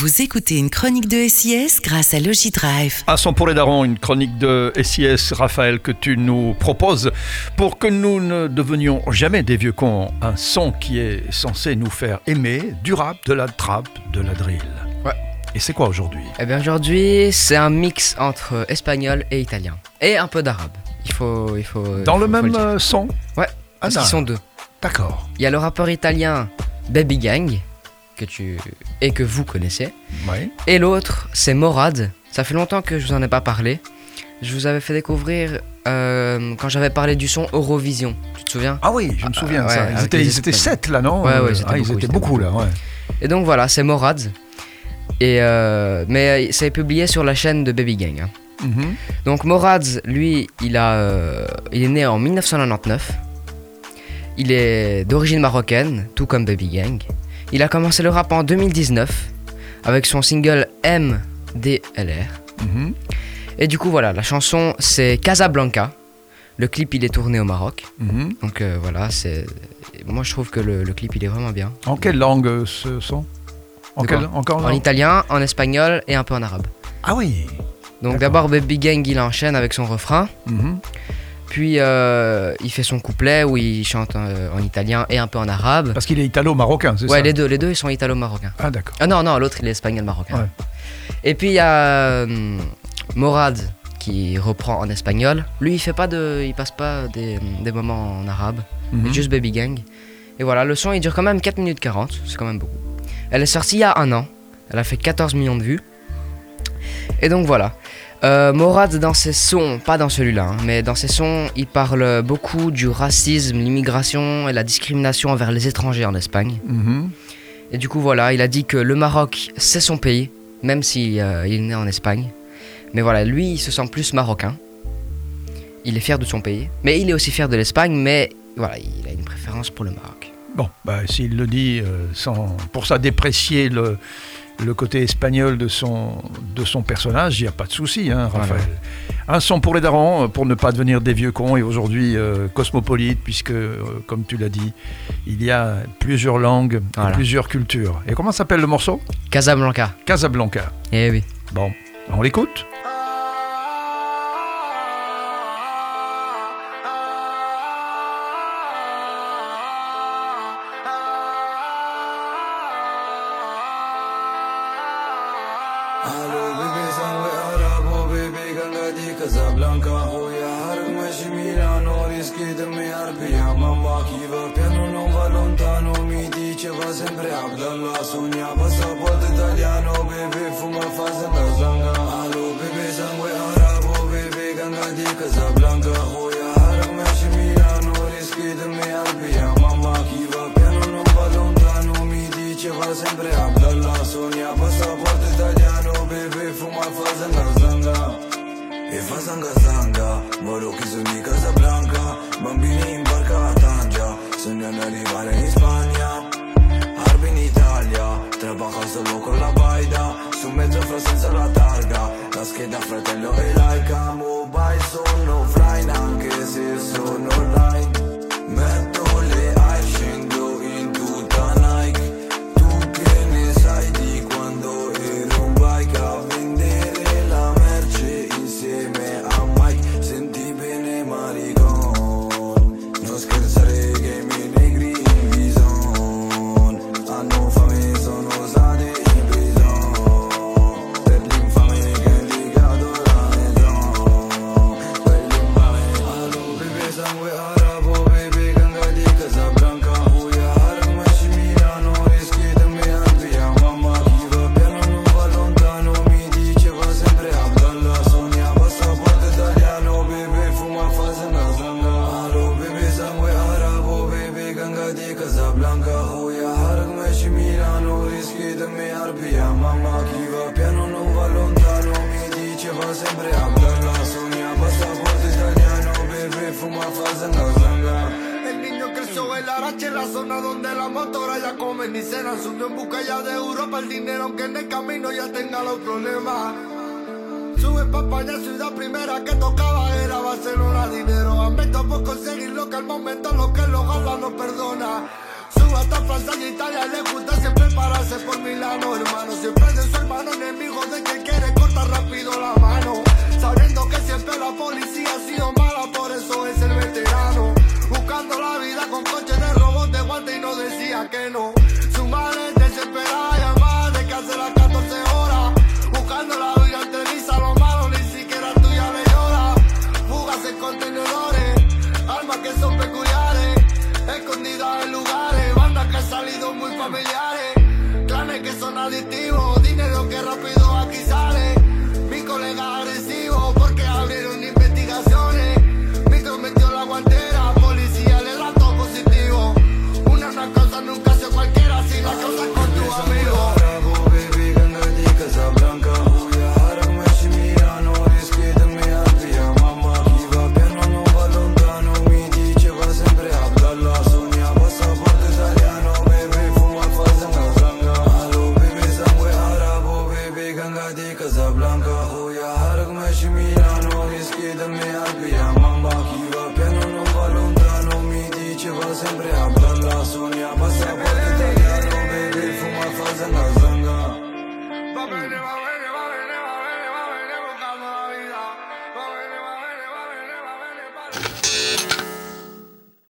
Vous écoutez une chronique de SIS grâce à Logidrive. Un son pour les darons, une chronique de SIS, Raphaël, que tu nous proposes pour que nous ne devenions jamais des vieux cons. Un son qui est censé nous faire aimer du rap, de la trap, de la drill. Ouais. Et c'est quoi aujourd'hui? Eh bien aujourd'hui, c'est un mix entre espagnol et italien. Et un peu d'arabe. Il faut, il faut. Dans il le faut- même euh, son? Ouais, Ah, parce qu'ils sont deux. D'accord. Il y a le rappeur italien Baby Gang, que tu. et que vous connaissez. Et l'autre, c'est Morad. Ça fait longtemps que je vous en ai pas parlé. Je vous avais fait découvrir euh, quand j'avais parlé du son Eurovision. Tu te souviens? Ah oui, je me Ah, souviens de ouais, ça. Ils étaient, ils étaient Espagnols. sept là, non? Ouais, ouais, Euh, ils étaient ah, beaucoup, étaient ils étaient beaucoup là, ouais. Et donc voilà, c'est Morad. Et euh, mais c'est publié sur la chaîne de Baby Gang. hein. Mhm. Donc Morad, lui, il, a, euh, il est né en 1999. Il est d'origine marocaine, tout comme Baby Gang. Il a commencé le rap en 2019 avec son single MDLR. Mhm. Et du coup, voilà, la chanson c'est Casablanca. Le clip il est tourné au Maroc. Mhm. Donc euh, voilà, c'est. Moi je trouve que le, le clip il est vraiment bien. En quelle langue euh, ce son? En encore En langue? italien, en espagnol et un peu en arabe. Ah oui. Donc d'abord Baby Gang il enchaîne avec son refrain. Mhm. Puis euh, il fait son couplet où il chante euh, en italien et un peu en arabe. Parce qu'il est italo-marocain, c'est Ouais, ça les deux, les deux ils sont italo-marocains. Ah d'accord. Ah non, non, l'autre il est espagnol-marocain. Ouais. Et puis il y a euh, Morad qui reprend en espagnol. Lui il fait pas de. Il passe pas des, des moments en arabe. Mhm. C'est juste Baby Gang. Et voilà, le son il dure quand même 4 minutes 40, c'est quand même beaucoup. Elle est sortie il y a un an. Elle a fait 14 millions de vues. Et donc voilà. Euh, Morad dans ses sons, pas dans celui-là, hein, mais dans ses sons, il parle beaucoup du racisme, l'immigration et la discrimination envers les étrangers en Espagne. Mhm. Et du coup voilà, il a dit que le Maroc c'est son pays, même si euh, il est né en Espagne. Mais voilà, lui il se sent plus marocain. Il est fier de son pays, mais il est aussi fier de l'Espagne, mais voilà, il a une préférence pour le Maroc. Bon, bah, s'il le dit euh, sans, pour ça déprécier le, le côté espagnol de son, de son personnage, il n'y a pas de souci, hein, Raphaël. Un son pour les darons, euh, pour ne pas devenir des vieux cons, et aujourd'hui euh, cosmopolite, puisque, euh, comme tu l'as dit, il y a plusieurs langues, et plusieurs cultures. Et comment s'appelle le morceau? Casablanca. Casablanca. Eh oui. Bon, on l'écoute? Casablanca, Hoia, Hargma și Milano Deschide-mi iar pijama în bachivă Pianul nu va lontano Mi di ceva se îmbreabdă la Sonia Pasaport italiano Bebe, fuma fază. În Casablanca Alo, bebe, sangue arabo Bebe, ganga adică di Casablanca Hoia, Hargma și Milano Deschide-mi iar pijama în bachivă Pianul nu va lontano Mi di ceva se îmbreabdă la Sonia Pasaport italiano Bebe, fuma fază. În Casablanca fa zanga zanga Moro chi sono di Casablanca Bambini in barca a Tanja Sognano arrivare in Spagna. Arbi in Italia Trabaja solo con la baida. Su mezzo fra senza la targa La scheda fratello e laica me albia Mamma chi va piano non va lontano Mi dice va sempre Abdallah Sogna passaporto italiano Bebe fuma fa zanga zanga El niño creció racha en la zona donde la motora ya comen y cenan. Subió en busca ya de Europa el dinero, aunque en el camino ya tenga los problemas. Sube pa' España, ciudad primera que tocaba era Barcelona. Dinero aumento por conseguir lo que al momento lo que lo gana no perdona. Hasta Francia y le gusta siempre pararse por Milano, hermano. Siempre de muy familiares, clanes que son adictivos, dinero que rápido Blanca oh rüya her gün meşimi